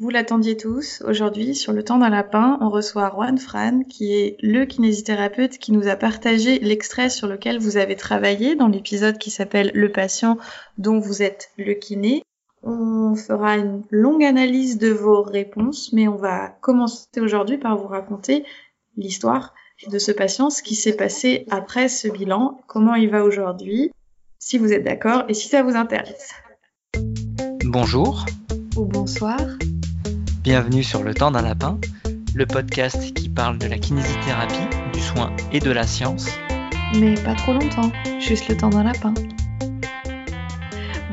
Vous l'attendiez tous. Aujourd'hui, sur le temps d'un lapin, on reçoit Juan Fran, qui est le kinésithérapeute qui nous a partagé l'extrait sur lequel vous avez travaillé dans l'épisode qui s'appelle Le patient dont vous êtes le kiné. On fera une longue analyse de vos réponses, mais on va commencer aujourd'hui par vous raconter l'histoire de ce patient, ce qui s'est passé après ce bilan, comment il va aujourd'hui, si vous êtes d'accord et si ça vous intéresse. Bonjour. Ou bonsoir. Bienvenue sur Le Temps d'un Lapin, le podcast qui parle de la kinésithérapie, du soin et de la science. Mais pas trop longtemps, juste le temps d'un lapin.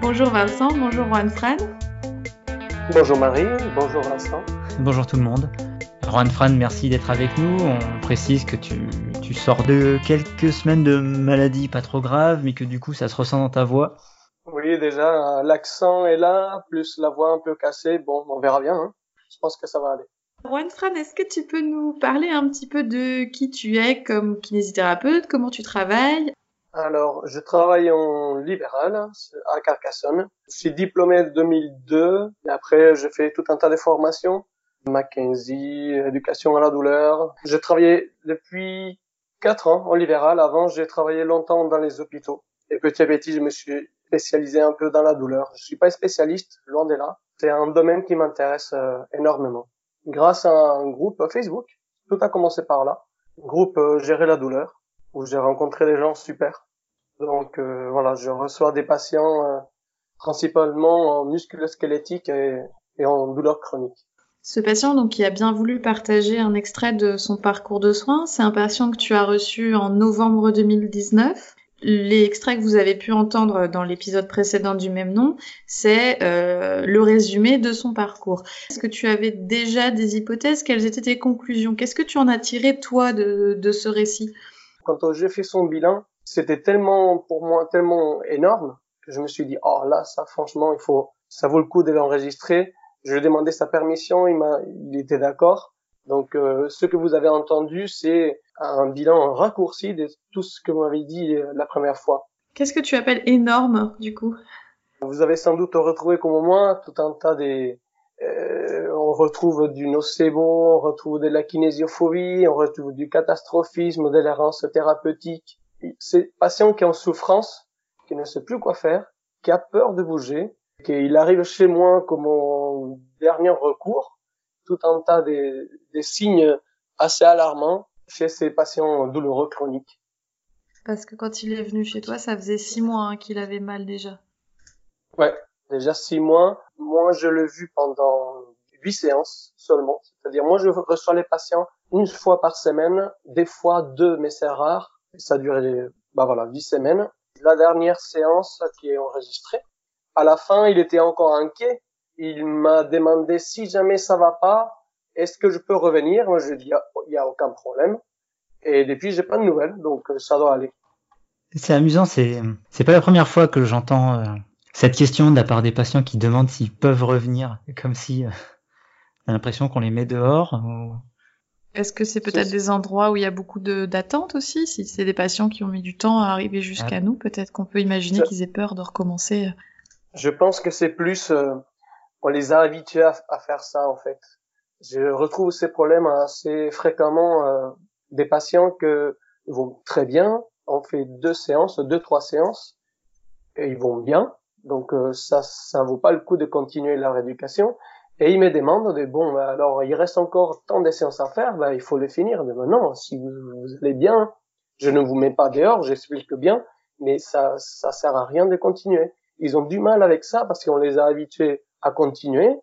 Bonjour Vincent, bonjour Juan Fran. Bonjour Marie, bonjour Vincent. Bonjour tout le monde. Juan Fran, merci d'être avec nous. On précise que tu, tu, sors de quelques semaines de maladie pas trop grave, mais que du coup ça se ressent dans ta voix. Oui, déjà, l'accent est là, plus la voix un peu cassée. Bon, on verra bien. Hein je pense que ça va aller? Juan Fran, est-ce que tu peux nous parler un petit peu de qui tu es comme kinésithérapeute, comment tu travailles? Alors, je travaille en libéral à Carcassonne. Je suis diplômé en 2002 et après, j'ai fait tout un tas de formations. Mackenzie, éducation à la douleur. J'ai travaillé depuis quatre ans en libéral. Avant, j'ai travaillé longtemps dans les hôpitaux. Et petit à petit, je me suis spécialisé un peu dans la douleur. Je suis pas spécialiste, loin de là. C'est un domaine qui m'intéresse euh, énormément. Grâce à un groupe Facebook, tout a commencé par là. Groupe euh, Gérer la douleur, où j'ai rencontré des gens super. Donc euh, voilà, je reçois des patients principalement en musculo-squelettique et, et en douleur chronique. Ce patient, donc, qui a bien voulu partager un extrait de son parcours de soins, c'est un patient que tu as reçu en novembre 2019 les extraits que vous avez pu entendre dans l'épisode précédent du même nom, c'est euh, le résumé de son parcours. Est-ce que tu avais déjà des hypothèses? Quelles étaient tes conclusions? Qu'est-ce que tu en as tiré, toi, de, de ce récit? Quand j'ai fait son bilan, c'était tellement, pour moi, tellement énorme que je me suis dit, oh là, ça, franchement, il faut, ça vaut le coup de l'enregistrer. Je lui ai demandé sa permission, il m'a, il était d'accord. Donc, euh, ce que vous avez entendu, c'est un bilan raccourci de tout ce que vous m'avez dit euh, la première fois. Qu'est-ce que tu appelles énorme, du coup? Vous avez sans doute retrouvé comme moi tout un tas des... Euh, on retrouve du nocebo, on retrouve de la kinésiophobie, on retrouve du catastrophisme, de l'errance thérapeutique. Ces patients qui ont souffrance, qui ne sait plus quoi faire, qui a peur de bouger, qu'il arrive chez moi comme mon dernier recours, tout un tas des, des signes assez alarmants chez ces patients douloureux chroniques. Parce que quand il est venu chez toi, ça faisait six mois hein, qu'il avait mal déjà. Ouais, déjà six mois. Moi, je l'ai vu pendant huit séances seulement. C'est-à-dire, moi, je reçois les patients une fois par semaine, des fois deux, mais c'est rare. Ça a duré, bah voilà, huit semaines. La dernière séance qui est enregistrée, à la fin, il était encore inquiet. Il m'a demandé si jamais ça va pas, est-ce que je peux revenir? Moi, je dis, il n'y a aucun problème. Et depuis, j'ai pas de nouvelles, donc euh, ça doit aller. C'est amusant, c'est c'est pas la première fois que j'entends euh, cette question de la part des patients qui demandent s'ils peuvent revenir, comme si euh, on a l'impression qu'on les met dehors. Est-ce que c'est peut-être des endroits où il y a beaucoup d'attentes aussi? Si c'est des patients qui ont mis du temps à arriver jusqu'à ah. nous, peut-être qu'on peut imaginer qu'ils aient peur de recommencer. Je pense que c'est plus, on les a habitués à, faire ça en fait je retrouve ces problèmes assez fréquemment euh, des patients que vont très bien, on fait deux séances, deux trois séances et ils vont bien. Donc euh, ça ça vaut pas le coup de continuer leur éducation et ils me demandent de bon bah, alors il reste encore tant de séances à faire, bah il faut les finir. Mais bah, non, si vous, vous, allez bien, je ne vous mets pas dehors, j'explique bien, mais ça ça sert à rien de continuer. Ils ont du mal avec ça parce qu'on les a habitués à continuer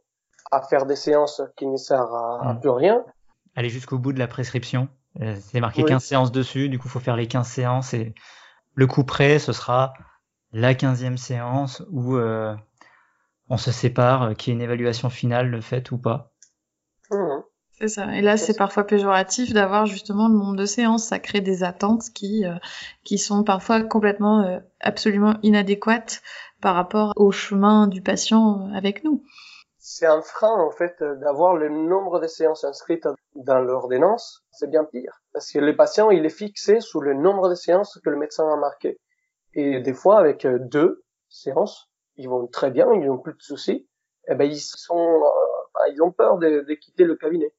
à faire des séances qui ne servent à, hmm. plus rien. Aller jusqu'au bout de la prescription. Euh, c'est marqué 15 séances dessus, du coup, faut faire les 15 séances et le coup près, ce sera la 15e séance où euh, on se sépare, euh, qu'il y ait une évaluation finale, le fait ou pas. Mmh. C'est ça. Et là, c'est parfois péjoratif d'avoir justement le nombre de séances. Ça crée des attentes qui, qui sont parfois complètement, absolument inadéquates par rapport au chemin du patient avec nous c'est un frein en fait d'avoir le nombre de séances inscrites dans l'ordonnance. C'est bien pire parce que le patient il est fixé sous le nombre de séances que le médecin a marqué. Et des fois avec euh, deux séances, ils vont très bien, ils n'ont plus de soucis. Et eh ben ils sont euh, pas. Ils ont peur de quitter le cabinet.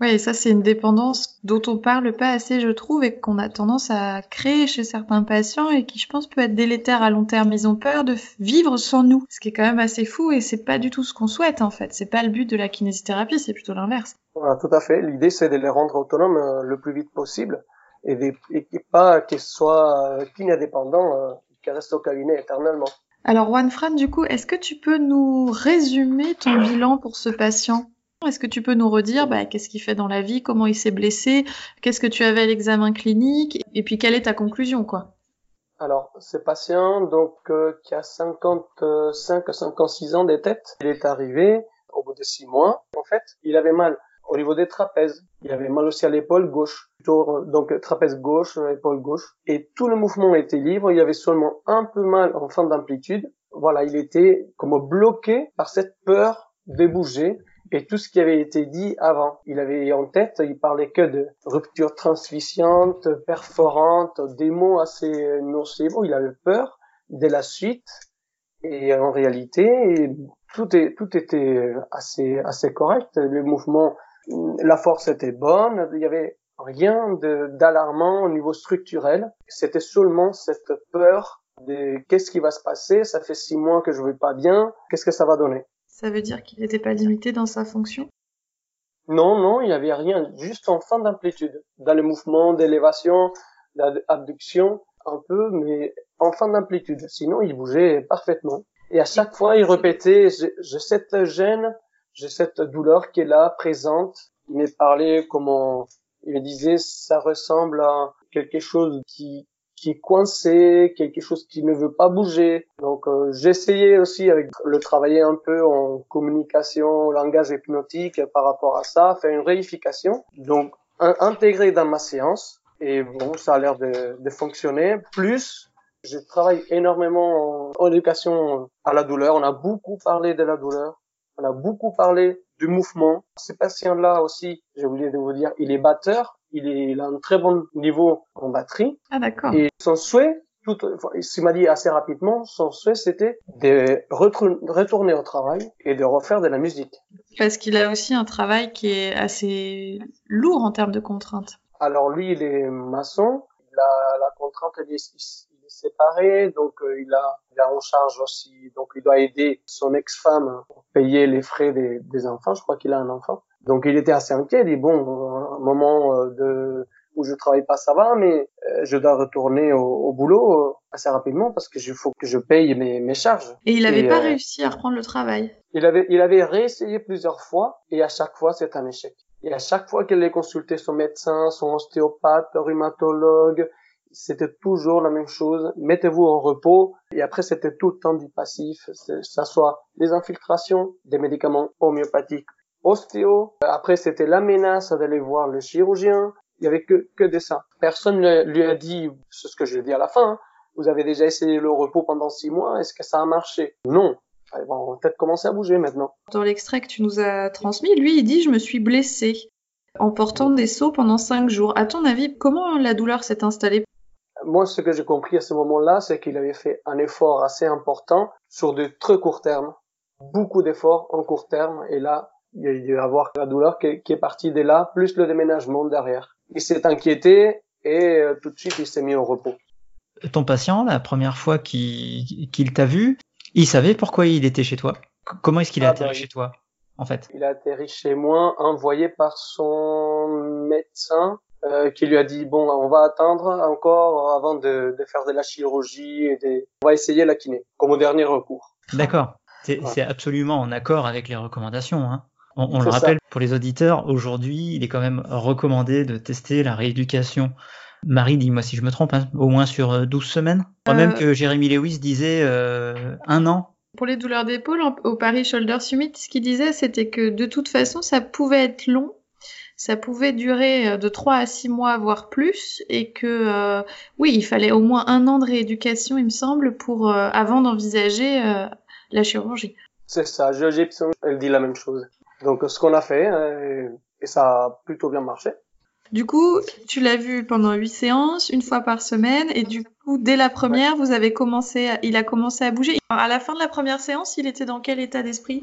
Oui, ça c'est une dépendance dont on parle pas assez, je trouve, et qu'on a tendance à créer chez certains patients et qui, je pense, peut être délétère à long terme. Ils ont peur de vivre sans nous, ce qui est quand même assez fou et c'est pas du tout ce qu'on souhaite en fait. C'est pas le but de la kinésithérapie, c'est plutôt l'inverse. Voilà, tout à fait. L'idée c'est de les rendre autonomes euh, le plus vite possible et, pas qu'ils soient euh, kinédépendants, euh, qu'ils restent au cabinet éternellement. Alors Juan Fran, du coup, est-ce que tu peux nous résumer ton bilan pour ce patient? Est-ce que tu peux nous redire bah, qu'est-ce qu'il fait dans la vie, comment il s'est blessé, qu'est-ce que tu avais à l'examen clinique, et puis quelle est ta conclusion, quoi? Alors, ce patient, donc, euh, qui a 55 56 ans de tête, il est arrivé au bout de six mois. En fait, il avait mal au niveau des trapèzes. Il avait mal aussi à l'épaule gauche, plutôt, euh, donc trapèze gauche, épaule gauche. Et tout le mouvement était libre. Il avait seulement un peu mal en fin d'amplitude. Voilà, il était comme bloqué par cette peur de bouger et tout ce qui avait été dit avant. Il avait en tête, il parlait que de rupture transficiente, perforante, des mots assez nocifs. Il avait peur de la suite. Et en réalité, tout, était assez, assez correct. Le mouvement, la force était bonne. Il y avait rien d'alarmant au niveau structurel. C'était seulement cette peur de qu'est-ce qui va se passer. Ça fait six mois que je vais pas bien. Qu'est-ce que ça va donner? Ça veut dire qu'il n'était pas limité dans sa fonction? Non, non, il n'y avait rien, juste en fin d'amplitude, dans le mouvement d'élévation, d'abduction, un peu, mais en fin d'amplitude. Sinon, il bougeait parfaitement. Et à chaque fois, il répétait, j'ai cette gêne, j'ai cette douleur qui est là, présente. Il me parlait comment, il me disait, ça ressemble à quelque chose qui, qui est coincé, quelque chose qui ne veut pas bouger. Donc euh, j'essayais aussi avec le travailler un peu en communication, langage hypnotique par rapport à ça, faire une réification. Donc intégrer dans ma séance et bon, ça a l'air de, de fonctionner. Plus je travaille énormément en éducation à la douleur. On a beaucoup parlé de la douleur. On a beaucoup parlé du mouvement. Ce patient-là aussi, j'ai oublié de vous dire, il est batteur il, a un très bon niveau en batterie. Ah d'accord. Et son souhait, tout, il m'a dit assez rapidement, son souhait c'était de retourner au travail et de refaire de la musique. Parce qu'il a aussi un travail qui est assez lourd en termes de contraintes. Alors lui, il est maçon. La, la contrainte, il est, il est séparé, donc euh, il, a, il a en charge aussi, donc il doit aider son ex-femme à payer les frais des, des enfants. Je crois qu'il a un enfant. Donc il était assez inquiet, il dit bon, un moment euh, de où je travaille pas, ça va, mais euh, je dois retourner au, boulot euh, assez rapidement parce que il faut que je paye mes, mes charges. Et il n'avait pas réussi à reprendre le travail. Il avait, il avait réessayé plusieurs fois et à chaque fois c'est un échec. Et à chaque fois qu'il allait consulter son médecin, son ostéopathe, rhumatologue, c'était toujours la même chose. Mettez-vous en repos. Et après, c'était tout le temps du passif. Ça soit des infiltrations, des médicaments homéopathiques ostéo. Après, c'était la menace d'aller voir le chirurgien. Il y avait que, que de ça. Personne ne lui a dit, c'est ce que je dis à la fin, hein. vous avez déjà essayé le repos pendant six mois, est-ce que ça a marché? Non. Ils vont peut-être commencer à bouger maintenant. Dans l'extrait que tu nous as transmis, lui, il dit, je me suis blessé en portant des seaux pendant cinq jours. À ton avis, comment la douleur s'est installée? Moi, ce que j'ai compris à ce moment-là, c'est qu'il avait fait un effort assez important sur de très court terme. Beaucoup d'efforts en court terme. Et là, il y a dû avoir la douleur qui est, qui est partie dès là, plus le déménagement derrière. Il s'est inquiété et euh, tout de suite il s'est mis au repos. Ton patient, la première fois qu'il t'a vu, il savait pourquoi il était chez toi Comment est-ce qu'il a ah, atterri bah, chez toi, en fait? Il a atterri chez moi, envoyé par son médecin, euh, qui lui a dit bon, on va attendre encore avant de, de faire de la chirurgie et des... on va essayer la kiné comme au dernier recours. D'accord. C'est absolument en accord avec les recommandations. Hein. On, le rappelle pour les auditeurs, aujourd'hui, il est quand même recommandé de tester la rééducation. Marie, dis-moi si je me trompe, hein, au moins sur 12 euh, semaines. Euh... Même que Jérémy Lewis disait euh, un an. Pour les douleurs d'épaule, au Paris Shoulder Summit, ce qu'il disait, c'était que de toute façon, ça pouvait être long, ça pouvait durer euh, de 3 à 6 mois, voire plus, et que euh, oui, il fallait au moins un an de rééducation, il me semble, pour euh, avant d'envisager la chirurgie. C'est ça, Georgie elle dit la même chose. Donc ce qu'on a fait, euh, et ça a plutôt bien marché. Du coup, tu l'as vu pendant huit séances, une fois par semaine, et du coup, dès la première, vous avez commencé, à... il a commencé à bouger. À la fin de la première séance, il était dans quel état d'esprit?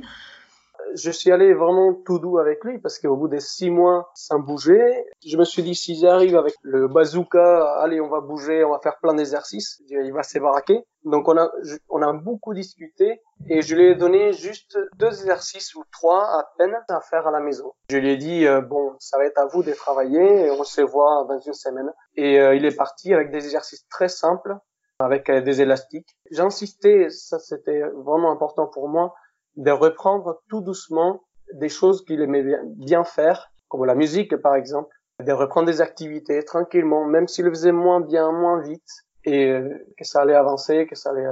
Je suis allé vraiment tout doux avec lui parce qu'au bout des six mois sans bouger, je me suis dit si j'arrive avec le bazooka, allez on va bouger, on va faire plein d'exercices, il va s'ébaraquer. Donc on a on a beaucoup discuté et je lui ai donné juste deux exercices ou trois à peine à faire à la maison. Je lui ai dit euh, bon ça va être à vous de travailler et on se voit dans une semaine. Et euh, il est parti avec des exercices très simples avec euh, des élastiques. J'insistais, ça c'était vraiment important pour moi, de reprendre tout doucement des choses qu'il aimait bien faire, comme la musique par exemple, de reprendre des activités tranquillement, même s'il le faisait moins bien, moins vite, et euh, que ça allait avancer, que ça allait...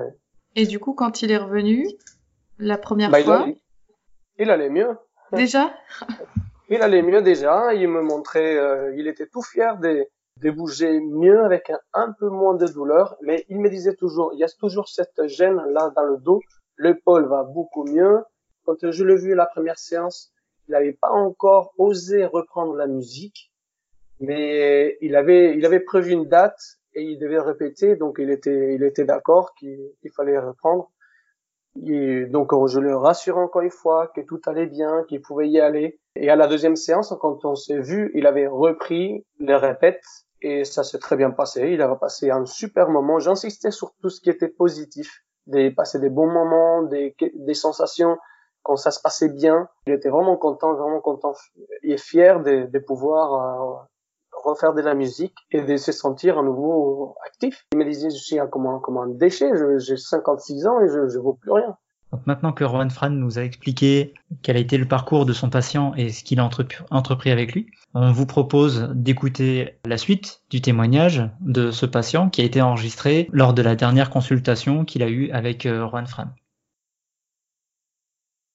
Et du coup, quand il est revenu, la première bah, fois... Il allait, mieux. Déjà? Il allait mieux déjà, il me montrait, euh, il était tout fier des, de bouger mieux avec un, peu moins de douleur, mais il me disait toujours, il y a toujours cette gêne là dans le dos, l'épaule va beaucoup mieux. Quand je l'ai vu la première séance, il n'avait pas encore osé reprendre la musique, mais il avait, il avait prévu une date et il devait répéter, donc il était, il était d'accord qu'il fallait reprendre. Et donc je le rassure encore une fois que tout allait bien, qu'il pouvait y aller. Et à la deuxième séance, quand on s'est vu, il avait repris les répètes et ça s'est très bien passé. Il avait passé un super moment. J'insistais sur tout ce qui était positif, de passer des bons moments, des, des sensations quand ça se passait bien. Il était vraiment content, vraiment content et fier de, de pouvoir euh, refaire de la musique et de se sentir à nouveau actif. Il me disait, je suis comme un, comme un déchet, j'ai 56 ans et je, je vaux plus rien. Donc maintenant que Rowan Fran nous a expliqué quel a été le parcours de son patient et ce qu'il a entrepris avec lui, on vous propose d'écouter la suite du témoignage de ce patient qui a été enregistré lors de la dernière consultation qu'il a eue avec euh, Rowan Fran.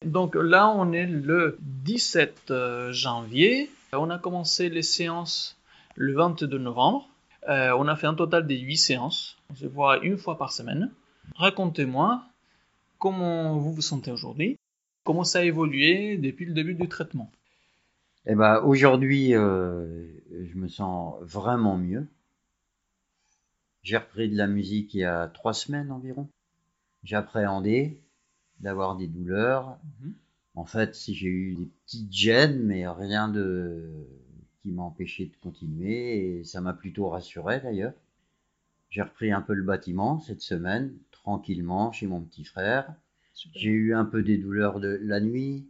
Donc là, on est le 17 euh, janvier. On a commencé les séances le 22 novembre. Euh, on a fait un total de 8 séances. On se voit une fois par semaine. Racontez-moi comment vous vous sentez aujourd'hui? Comment ça a évolué depuis le début du traitement? Eh ben, aujourd'hui, euh, je me sens vraiment mieux. J'ai repris de la musique il y a trois semaines environ. J'appréhendais d'avoir des douleurs. Mhm. En fait, si j'ai eu des petites gênes, mais rien de qui m'a empêché de continuer, et ça m'a plutôt rassuré d'ailleurs. J'ai repris un peu le bâtiment cette semaine, tranquillement chez mon petit frère. J'ai eu un peu des douleurs de la nuit,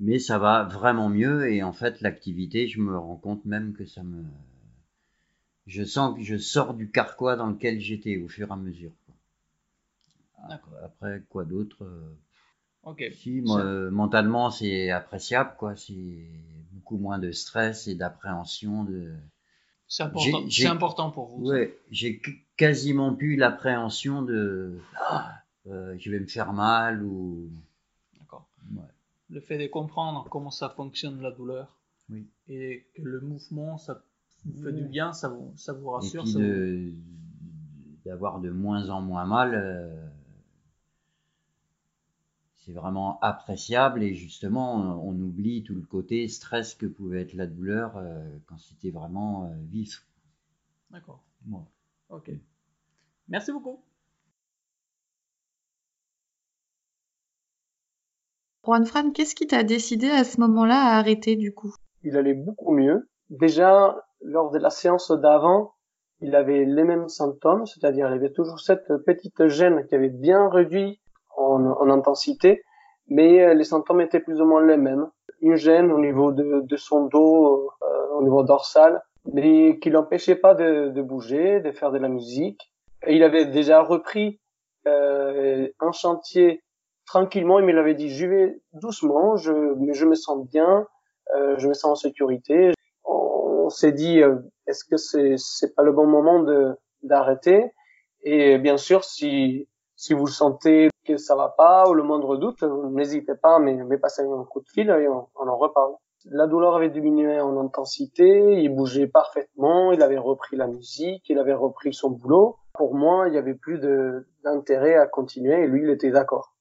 mais ça va vraiment mieux et en fait l'activité, je me rends compte même que ça me, je sens que je sors du carquois dans lequel j'étais au fur et à mesure. Après quoi d'autre euh, Ok. Si mentalement c'est appréciable quoi, c'est beaucoup moins de stress et d'appréhension de. C'est important, c'est important pour vous. Ouais, j'ai quasiment plus l'appréhension de ah, euh, je vais me faire mal ou. D'accord. Le fait de comprendre comment ça fonctionne la douleur oui. et que le mouvement ça vous fait du bien, ça vous, ça vous rassure. Et puis d'avoir de, moins en moins mal, euh, c'est vraiment appréciable et justement on, oublie tout le côté stress que pouvait être la douleur euh, quand c'était vraiment vif. D'accord. Ok. Merci beaucoup. Juan Fran, qu'est-ce qui t'a décidé à ce moment-là à arrêter du coup? Il allait beaucoup mieux. Déjà, lors de la séance d'avant, il avait les mêmes symptômes, c'est-à-dire il avait toujours cette petite gêne qui avait bien réduit en, intensité, mais euh, les symptômes étaient plus ou moins les mêmes. Une gêne au niveau de, son dos, euh, au niveau dorsal, mais qui l'empêchait pas de, bouger, de faire de la musique. Il avait déjà repris euh, un chantier tranquillement, il me l'avait dit, je vais doucement, je, je me sens bien, euh, je me sens en sécurité. On, s'est dit, euh, est-ce que c'est c'est pas le bon moment de d'arrêter? Et bien sûr, si si vous sentez que ça va pas ou le moindre doute, n'hésitez pas à me, passer un coup de fil et on, en reparle. La douleur avait diminué en intensité, il bougeait parfaitement, il avait repris la musique, il avait repris son boulot. Pour moi, il y avait plus d'intérêt à continuer et lui, il était d'accord.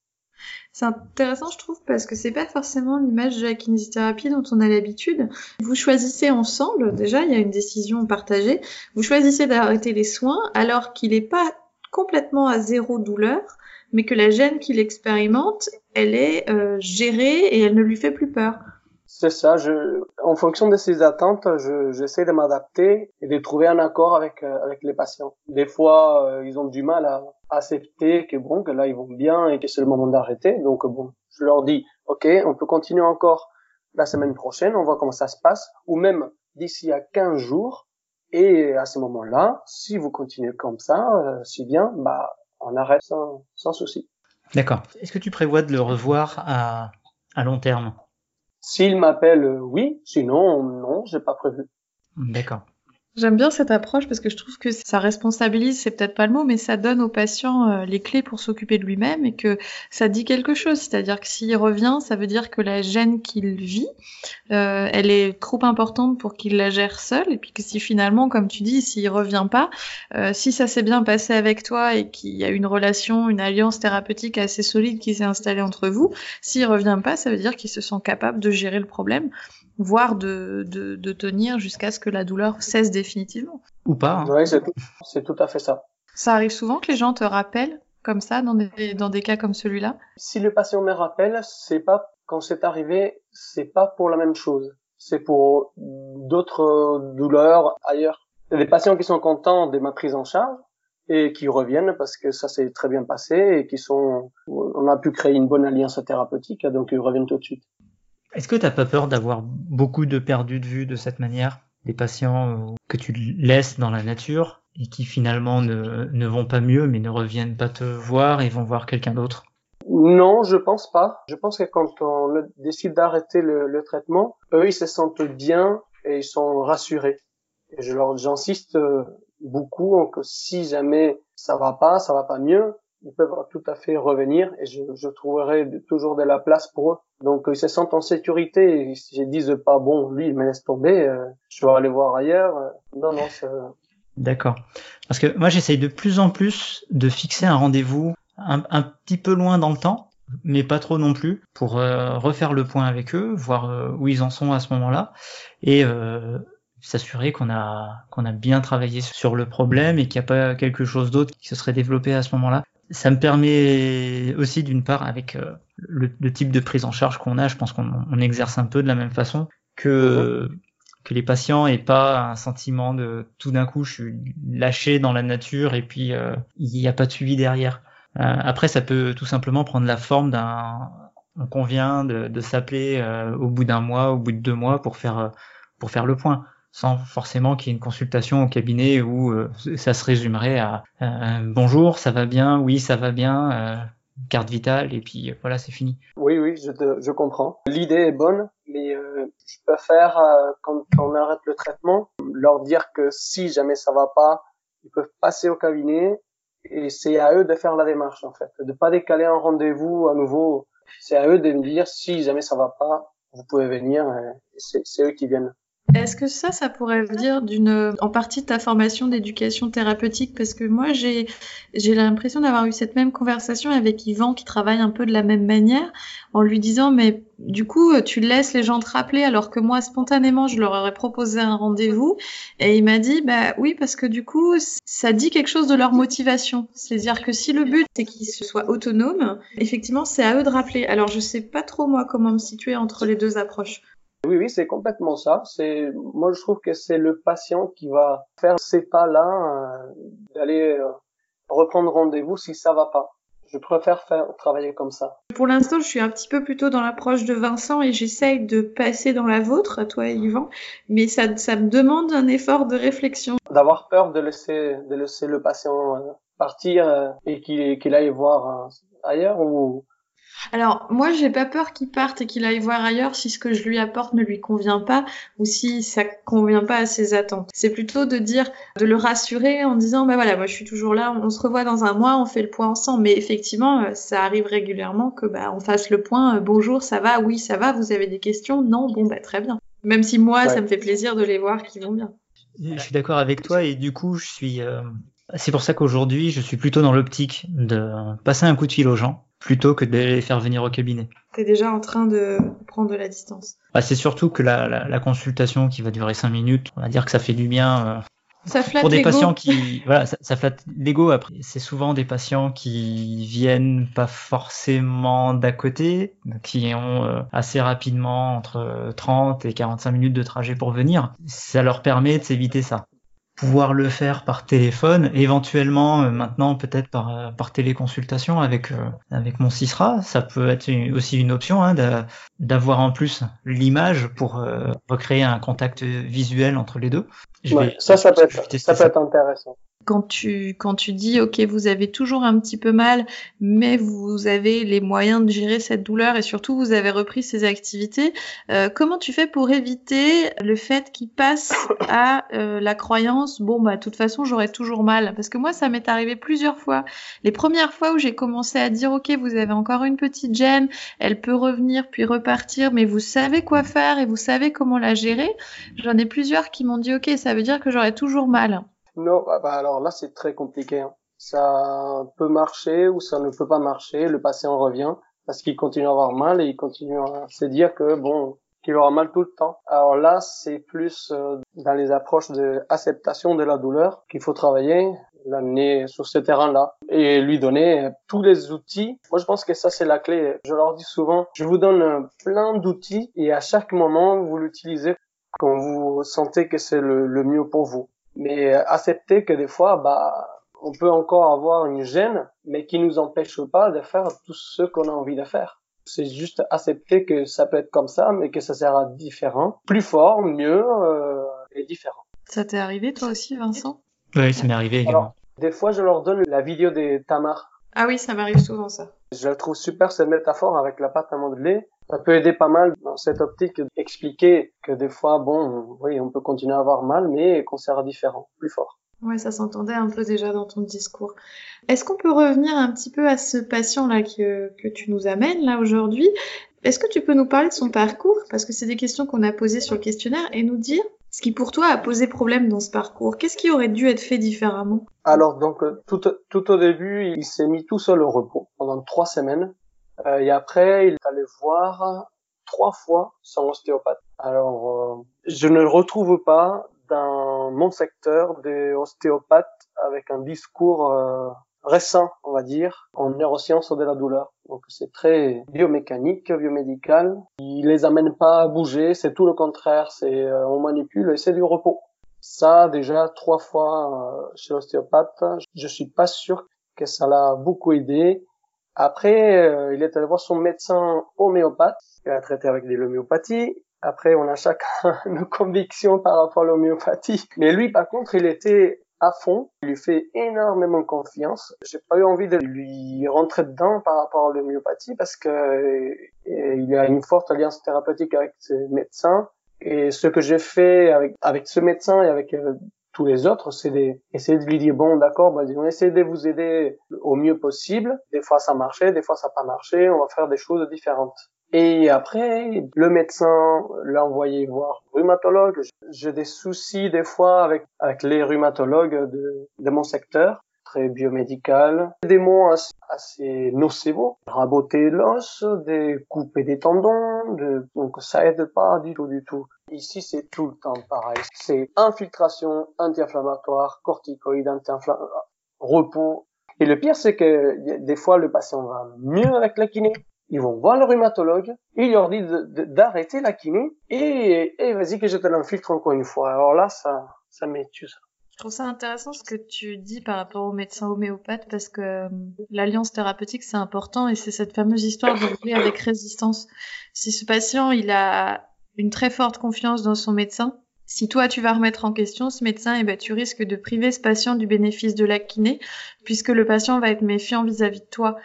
C'est intéressant, je trouve, parce que c'est pas forcément l'image de la kinésithérapie dont on a l'habitude. Vous choisissez ensemble, déjà, il y a une décision partagée, vous choisissez d'arrêter les soins alors qu'il n'est pas complètement à zéro douleur, mais que la gêne qu'il expérimente, elle est euh, gérée et elle ne lui fait plus peur. C'est ça. Je, en fonction de ses attentes, j'essaie de m'adapter et de trouver un accord avec euh, avec les patients. Des fois, euh, ils ont du mal à accepter que bon, que là ils vont bien et que c'est le moment d'arrêter. Donc bon, je leur dis, ok, on peut continuer encore la semaine prochaine, on voit comment ça se passe, ou même d'ici à 15 jours. Et à ce moment-là, si vous continuez comme ça, euh, si bien, bah on arrête sans, sans souci. D'accord. Est-ce que tu prévois de le revoir à, à long terme? S'il m'appelle, oui. Sinon, non, j'ai pas prévu. D'accord. J'aime bien cette approche parce que je trouve que ça responsabilise, c'est peut-être pas le mot, mais ça donne au patient euh, les clés pour s'occuper de lui-même et que ça dit quelque chose. C'est-à-dire que s'il revient, ça veut dire que la gêne qu'il vit, euh, elle est trop importante pour qu'il la gère seul. Et puis que si finalement, comme tu dis, s'il revient pas, euh, si ça s'est bien passé avec toi et qu'il y a une relation, une alliance thérapeutique assez solide qui s'est installée entre vous, s'il revient pas, ça veut dire qu'il se sent capable de gérer le problème voire de, de, de tenir jusqu'à ce que la douleur cesse définitivement. Ou pas. Hein. Oui, c'est tout, à fait ça. Ça arrive souvent que les gens te rappellent comme ça dans des, dans des cas comme celui-là? Si le patient me rappelle, c'est pas quand c'est arrivé, c'est pas pour la même chose. C'est pour d'autres douleurs ailleurs. Il y a des patients qui sont contents de ma prise en charge et qui reviennent parce que ça s'est très bien passé et qui sont, on a pu créer une bonne alliance thérapeutique, donc ils reviennent tout de suite. Est-ce que tu n'as pas peur d'avoir beaucoup de perdus de vue de cette manière? Des patients euh, que tu laisses dans la nature et qui finalement ne, ne vont pas mieux mais ne reviennent pas te voir et vont voir quelqu'un d'autre? Non, je pense pas. Je pense que quand on décide d'arrêter le, le, traitement, eux, ils se sentent bien et ils sont rassurés. Et je leur, j'insiste euh, beaucoup que si jamais ça va pas, ça va pas mieux, ils peuvent tout à fait revenir et je, je trouverai toujours de la place pour eux. Donc ils se sentent en sécurité et s'ils disent pas bon, lui il me laisse tomber, euh, je vais aller voir ailleurs. Non, non, D'accord. Parce que moi j'essaye de plus en plus de fixer un rendez-vous un, un, petit peu loin dans le temps, mais pas trop non plus, pour euh, refaire le point avec eux, voir euh, où ils en sont à ce moment-là, et s'assurer qu'on a qu'on a bien travaillé sur le problème et qu'il n'y a pas quelque chose d'autre qui se serait développé à ce moment-là ça me permet aussi d'une part avec euh, le, type de prise en charge qu'on a, je pense qu'on exerce un peu de la même façon que mhm. que les patients aient pas un sentiment de tout d'un coup je suis lâché dans la nature et puis euh, il n'y a pas de suivi derrière. Euh, après ça peut tout simplement prendre la forme d'un on convient de, de s'appeler au bout d'un mois, au bout de deux mois pour faire pour faire le point sans forcément qu'il y ait une consultation au cabinet où euh, ça se résumerait à euh, bonjour, ça va bien, oui, ça va bien, euh, carte vitale, et puis voilà, c'est fini. Oui, oui, je, je comprends. L'idée est bonne, mais je préfère, quand on arrête le traitement, leur dire que si jamais ça va pas, ils peuvent passer au cabinet, et c'est à eux de faire la démarche, en fait, de pas décaler un rendez-vous à nouveau. C'est à eux de me dire si jamais ça va pas, vous pouvez venir, c'est eux qui viennent. Est-ce que ça, ça pourrait venir d'une, en partie de ta formation d'éducation thérapeutique? Parce que moi, j'ai, j'ai l'impression d'avoir eu cette même conversation avec Yvan qui travaille un peu de la même manière, en lui disant, mais du coup, tu laisses les gens te rappeler alors que moi, spontanément, je leur aurais proposé un rendez-vous. Et il m'a dit, bah oui, parce que du coup, ça dit quelque chose de leur motivation. C'est-à-dire que si le but est qu'ils soient autonomes, effectivement, c'est à eux de rappeler. Alors, je sais pas trop, moi, comment me situer entre les deux approches. Oui, oui, c'est complètement ça. C'est, moi, je trouve que c'est le patient qui va faire ces pas-là, euh, d'aller euh, reprendre rendez-vous si ça va pas. Je préfère faire travailler comme ça. Pour l'instant, je suis un petit peu plutôt dans l'approche de Vincent et j'essaye de passer dans la vôtre, toi et Yvan, mais ça, ça me demande un effort de réflexion. D'avoir peur de laisser, de laisser le patient euh, partir et qu'il, qu'il aille voir ailleurs ou alors moi j'ai pas peur qu'il parte et qu'il aille voir ailleurs si ce que je lui apporte ne lui convient pas ou si ça convient pas à ses attentes. C'est plutôt de dire, de le rassurer en disant bah voilà moi je suis toujours là, on se revoit dans un mois, on fait le point ensemble. Mais effectivement euh, ça arrive régulièrement que bah on fasse le point. Euh, bonjour ça va, oui ça va, vous avez des questions, non bon bah très bien. Même si moi ça me fait plaisir de les voir qui vont bien. Je suis d'accord avec toi et du coup je suis euh, c'est pour ça qu'aujourd'hui, je suis plutôt dans l'optique de passer un coup de fil aux gens plutôt que de les faire venir au cabinet. Tu es déjà en train de prendre de la distance. Bah, c'est surtout que la, la, la, consultation qui va durer cinq minutes, on va dire que ça fait du bien euh, Ça flatte pour des patients qui, voilà, ça, ça flatte l'ego. Après, c'est souvent des patients qui viennent pas forcément d'à côté, qui ont euh, assez rapidement entre 30 et 45 minutes de trajet pour venir. Ça leur permet de s'éviter ça pouvoir le faire par téléphone, éventuellement euh, maintenant peut-être par, euh, par téléconsultation avec, euh, avec mon CISRA. Ça peut être une- aussi une option hein, d'a- d'avoir en plus l'image pour euh, recréer un contact visuel entre les deux. Je Ouais, vais- ça, ça peut, être, ça peut être intéressant. Quand tu quand tu dis ok vous avez toujours un petit peu mal mais vous avez les moyens de gérer cette douleur et surtout vous avez repris ces activités euh, comment tu fais pour éviter le fait qu'il passe à euh, la croyance bon bah de toute façon j'aurai toujours mal? Parce que moi ça m'est arrivé plusieurs fois. Les premières fois où j'ai commencé à dire ok vous avez encore une petite gêne elle peut revenir puis repartir mais vous savez quoi faire et vous savez comment la gérer j'en ai plusieurs qui m'ont dit ok ça veut dire que j'aurai toujours mal Non, bah, bah, alors là, c'est très compliqué. hein. Ça peut marcher ou ça ne peut pas marcher. Le patient revient parce qu'il continue à avoir mal et il continue à se dire que bon, qu'il aura mal tout le temps. Alors là, c'est plus euh, dans les approches de acceptation de la douleur qu'il faut travailler, l'amener sur ce terrain-là et lui donner tous les outils. Moi, je pense que ça, c'est la clé. Je leur dis souvent, je vous donne plein d'outils et à chaque moment, vous l'utilisez quand vous sentez que c'est le mieux pour vous. Mais euh, accepter que des fois, bah, on peut encore avoir une gêne, mais qui nous empêche pas de faire tout ce qu'on a envie de faire. C'est juste accepter que ça peut être comme ça, mais que ça sera différent, plus fort, mieux euh, et différent. ça t'est arrivé toi aussi Vincent? Oui, ça m'est arrivé également. Alors, des fois, je leur donne la vidéo des Tamar. Ah oui, ça m'arrive souvent ça. Je la trouve super cette métaphore avec la pâte à modeler. Ça peut aider pas mal dans cette optique d'expliquer que des fois, bon, oui, on peut continuer à avoir mal, mais qu'on sera différent, plus fort. Ouais, ça s'entendait un peu déjà dans ton discours. Est-ce qu'on peut revenir un petit peu à ce patient-là que, que tu nous amènes là aujourd'hui? Est-ce que tu peux nous parler de son parcours? Parce que c'est des questions qu'on a posées sur le questionnaire et nous dire ce qui pour toi a posé problème dans ce parcours. Qu'est-ce qui aurait dû être fait différemment? Alors donc euh, tout, tout au début, il s'est mis tout seul au repos pendant trois semaines. Euh, et après, il est allé voir trois fois son ostéopathe. Alors, euh, je ne retrouve pas dans mon secteur des ostéopathes avec un discours euh, récent, on va dire, en neurosciences de la douleur. Donc c'est très biomécanique, biomédical. Il les amène pas à bouger, c'est tout le contraire. C'est euh, on manipule et c'est du repos. Ça, déjà, trois fois euh, chez l'ostéopathe, je suis pas sûr que ça l'a beaucoup aidé. Après, euh, il est allé voir son médecin homéopathe, il a traité avec de l'homéopathie. Après, on a chacun nos convictions par rapport à l'homéopathie. Mais lui, par contre, il était à fond. Il lui fait énormément confiance. J'ai pas eu envie de lui rentrer dedans par rapport à l'homéopathie parce que euh, il a une forte alliance thérapeutique avec ses médecins. Et ce que j'ai fait avec, avec ce médecin et avec euh, tous les autres, c'est d'essayer de lui dire, bon, d'accord, bah, on essaie de vous aider au mieux possible. Des fois, ça marchait, des fois, ça pas marché. On va faire des choses différentes. Et après, le médecin l'a envoyé voir rhumatologue. J'ai des soucis des fois avec, avec les rhumatologues de mon secteur, très biomédical. Des mots assez, assez nocivaux, raboter l'os, des couper des tendons, de, donc ça aide pas du tout, du tout. Ici, c'est tout le temps pareil. C'est infiltration anti-inflammatoire, corticoïde anti-inflammatoire, repos. Et le pire, c'est que des fois, le patient va mieux avec la kiné. Ils vont voir le rhumatologue, il leur dit d'arrêter la kiné et, vas-y que je te l'infiltre encore une fois. Alors là, ça, ça m'étue ça. Je trouve ça intéressant ce que tu dis par rapport au médecin homéopathe parce que euh, l'alliance thérapeutique c'est important et c'est cette fameuse histoire de jouer avec résistance. Si ce patient il a une très forte confiance dans son médecin, si toi tu vas remettre en question ce médecin, et eh ben tu risques de priver ce patient du bénéfice de la kiné puisque le patient va être méfiant vis-à-vis -vis de toi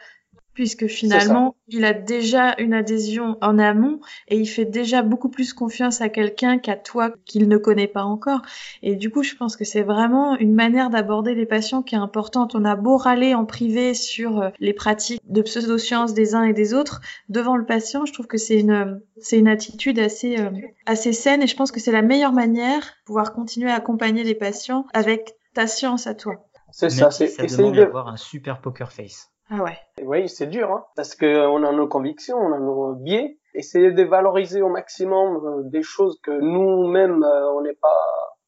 puisque finalement il a déjà une adhésion en amont et il fait déjà beaucoup plus confiance à quelqu'un qu'à toi qu'il ne connaît pas encore. Et du coup, je pense que c'est vraiment une manière d'aborder les patients qui est importante. On a beau râler en privé sur euh, les pratiques de pseudosciences des uns et des autres devant le patient, je trouve que c'est une c'est une attitude assez euh, assez saine et je pense que c'est la meilleure manière de pouvoir continuer à accompagner les patients avec ta science à toi. C'est ça, c'est ça demande d'avoir un super poker face. Ah ouais. Oui, c'est dur, hein, parce que on a nos convictions, on a nos biais. Essayer de valoriser au maximum euh, des choses que nous-mêmes euh, on n'est pas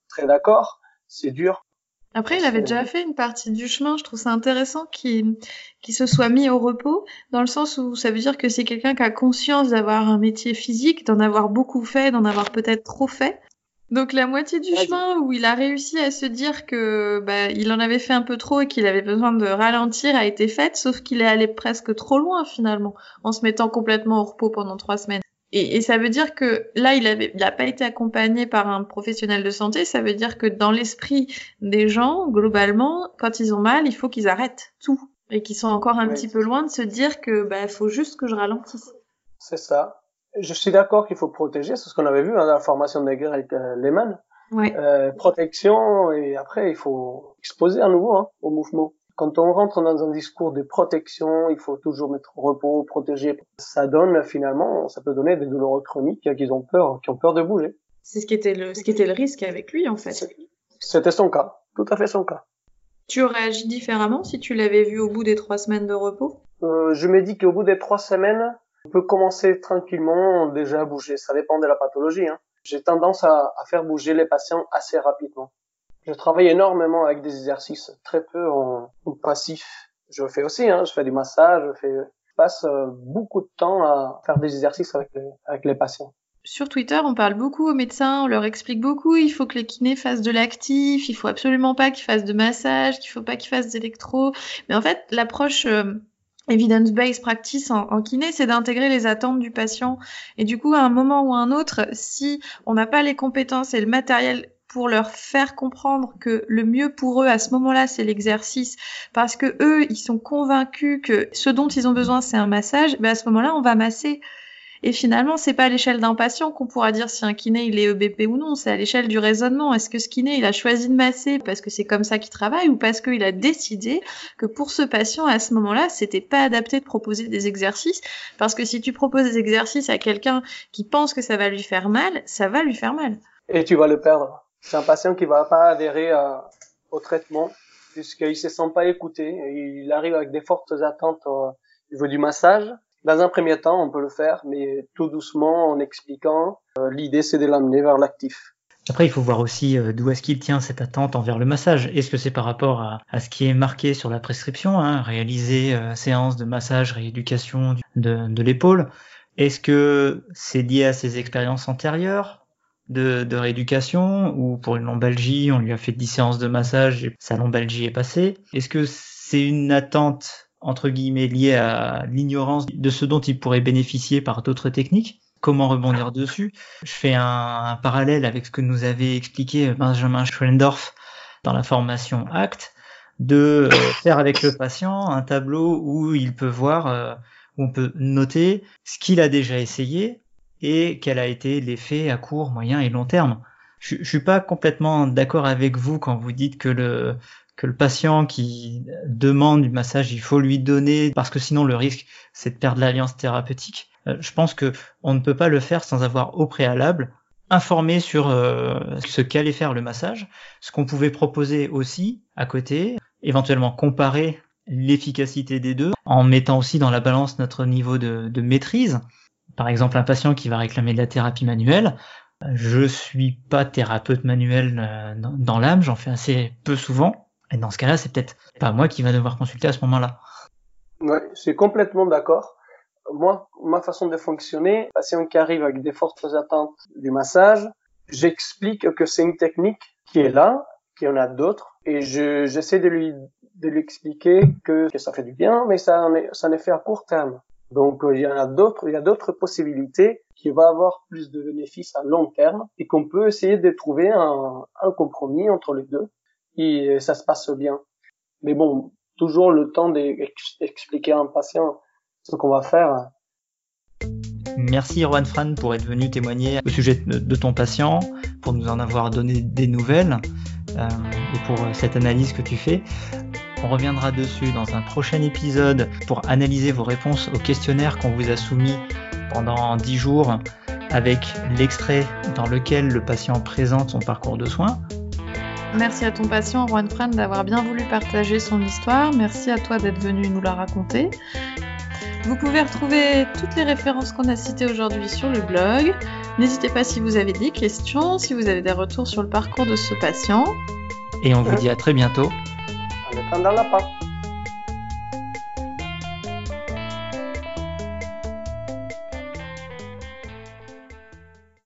très d'accord, c'est dur. Après, il avait déjà fait une partie du chemin. Je trouve ça intéressant qu'il se soit mis au repos, dans le sens où ça veut dire que c'est quelqu'un qui a conscience d'avoir un métier physique, d'en avoir beaucoup fait, d'en avoir peut-être trop fait. Donc la moitié du chemin où il a réussi à se dire que bah, il en avait fait un peu trop et qu'il avait besoin de ralentir a été faite, sauf qu'il est allé presque trop loin finalement, en se mettant complètement au repos pendant trois semaines. Et, ça veut dire que là, il avait, il n'a pas été accompagné par un professionnel de santé. Ça veut dire que dans l'esprit des gens, globalement, quand ils ont mal, il faut qu'ils arrêtent tout et qu'ils sont encore un petit peu loin de se dire que bah, faut juste que je ralentisse. C'est ça. Je suis d'accord qu'il faut protéger. C'est ce qu'on avait vu hein, dans la formation de guerre avec euh, Lehman. Euh, protection et après il faut exposer à nouveau hein, au mouvement. Quand on rentre dans un discours de protection, il faut toujours mettre repos, protéger. Ça donne finalement, ça peut donner des douleurs chroniques qui ont peur, qui ont peur de bouger. C'est ce qui était le, ce qui était le risque avec lui en fait. C'était son cas, tout à fait son cas. Tu aurais agi différemment si tu l'avais vu au bout des trois semaines de repos? Euh, Je me dis qu'au bout des trois semaines, on peut commencer tranquillement déjà à bouger. Ça dépend de la pathologie. Hein. J'ai tendance à, faire bouger les patients assez rapidement. Je travaille énormément avec des exercices, très peu en, passif. Je fais aussi, hein, je fais du massage, je, fais, je passe euh, beaucoup de temps à faire des exercices avec les, avec les patients. Sur Twitter, on parle beaucoup aux médecins, on leur explique beaucoup, il faut que les kinés fassent de l'actif, il faut absolument pas qu'ils fassent de massage, qu'il faut pas qu'ils fassent d'électro. Mais en fait, l'approche euh, evidence-based practice en, kiné, c'est d'intégrer les attentes du patient. Et du coup, à un moment ou à un autre, si on n'a pas les compétences et le matériel pour leur faire comprendre que le mieux pour eux à ce moment-là, c'est l'exercice, parce que eux, ils sont convaincus que ce dont ils ont besoin, c'est un massage, ben à ce moment-là, on va masser. Et finalement, c'est pas à l'échelle d'un patient qu'on pourra dire si un kiné il est EBP ou non, c'est à l'échelle du raisonnement. Est-ce que ce kiné il a choisi de masser parce que c'est comme ça qu'il travaille ou parce qu'il a décidé que pour ce patient à ce moment-là, c'était pas adapté de proposer des exercices? Parce que si tu proposes des exercices à quelqu'un qui pense que ça va lui faire mal, ça va lui faire mal. Et tu vas le perdre. C'est un patient qui va pas adhérer à, au traitement puisqu'il se sent pas écouté. Il arrive avec des fortes attentes au niveau du massage. Dans un premier temps, on peut le faire, mais tout doucement, en expliquant. Euh, l'idée, c'est de l'amener vers l'actif. Après, il faut voir aussi euh, d'où est-ce qu'il tient cette attente envers le massage. Est-ce que c'est par rapport à, ce qui est marqué sur la prescription, hein, réaliser euh, séance de massage, rééducation de, l'épaule? Est-ce que c'est lié à ses expériences antérieures de, de, rééducation ou pour une lombalgie, on lui a fait 10 séances de massage et sa lombalgie est passée? Est-ce que c'est une attente entre guillemets liée à l'ignorance de ce dont il pourrait bénéficier par d'autres techniques Comment rebondir dessus? Je fais un, parallèle avec ce que nous avait expliqué Benjamin Schwellendorf dans la formation ACT, de euh, faire avec le patient un tableau où il peut voir, euh, où on peut noter ce qu'il a déjà essayé, et quel a été l'effet à court, moyen et long terme. Je, je suis pas complètement d'accord avec vous quand vous dites que le que le patient qui demande du massage, il faut lui donner parce que sinon le risque c'est de perdre l'alliance thérapeutique. Euh, je pense que on ne peut pas le faire sans avoir au préalable informé sur euh, ce qu'allait faire le massage, ce qu'on pouvait proposer aussi à côté, éventuellement comparer l'efficacité des deux en mettant aussi dans la balance notre niveau de, de maîtrise par exemple un patient qui va réclamer de la thérapie manuelle, je suis pas thérapeute manuel euh, dans l'âme, j'en fais assez peu souvent. Et dans ce cas-là, c'est peut-être pas moi qui va devoir consulter à ce moment-là. Ouais, je suis complètement d'accord. Moi, ma façon de fonctionner, patient qui arrive avec des fortes attentes du massage, j'explique que c'est une technique qui est là, qu'il y en a d'autres, et j'essaie de lui de lui expliquer que, ça fait du bien, mais ça ça en est fait à court terme. Donc euh, il y en a d'autres, il y a d'autres possibilités qui vont avoir plus de bénéfices à long terme et qu'on peut essayer de trouver un, un, compromis entre les deux et ça se passe bien. Mais bon, toujours le temps d'expliquer à un patient ce qu'on va faire. Merci Erwan Fran pour être venu témoigner au sujet de ton patient, pour nous en avoir donné des nouvelles euh, et pour cette analyse que tu fais. On reviendra dessus dans un prochain épisode pour analyser vos réponses au questionnaire qu'on vous a soumis pendant 10 jours avec l'extrait dans lequel le patient présente son parcours de soins. Merci à ton patient, Juan Fran, d'avoir bien voulu partager son histoire. Merci à toi d'être venu nous la raconter. Vous pouvez retrouver toutes les références qu'on a citées aujourd'hui sur le blog. N'hésitez pas si vous avez des questions, si vous avez des retours sur le parcours de ce patient. Et on vous dit à très bientôt. En dans la lapin.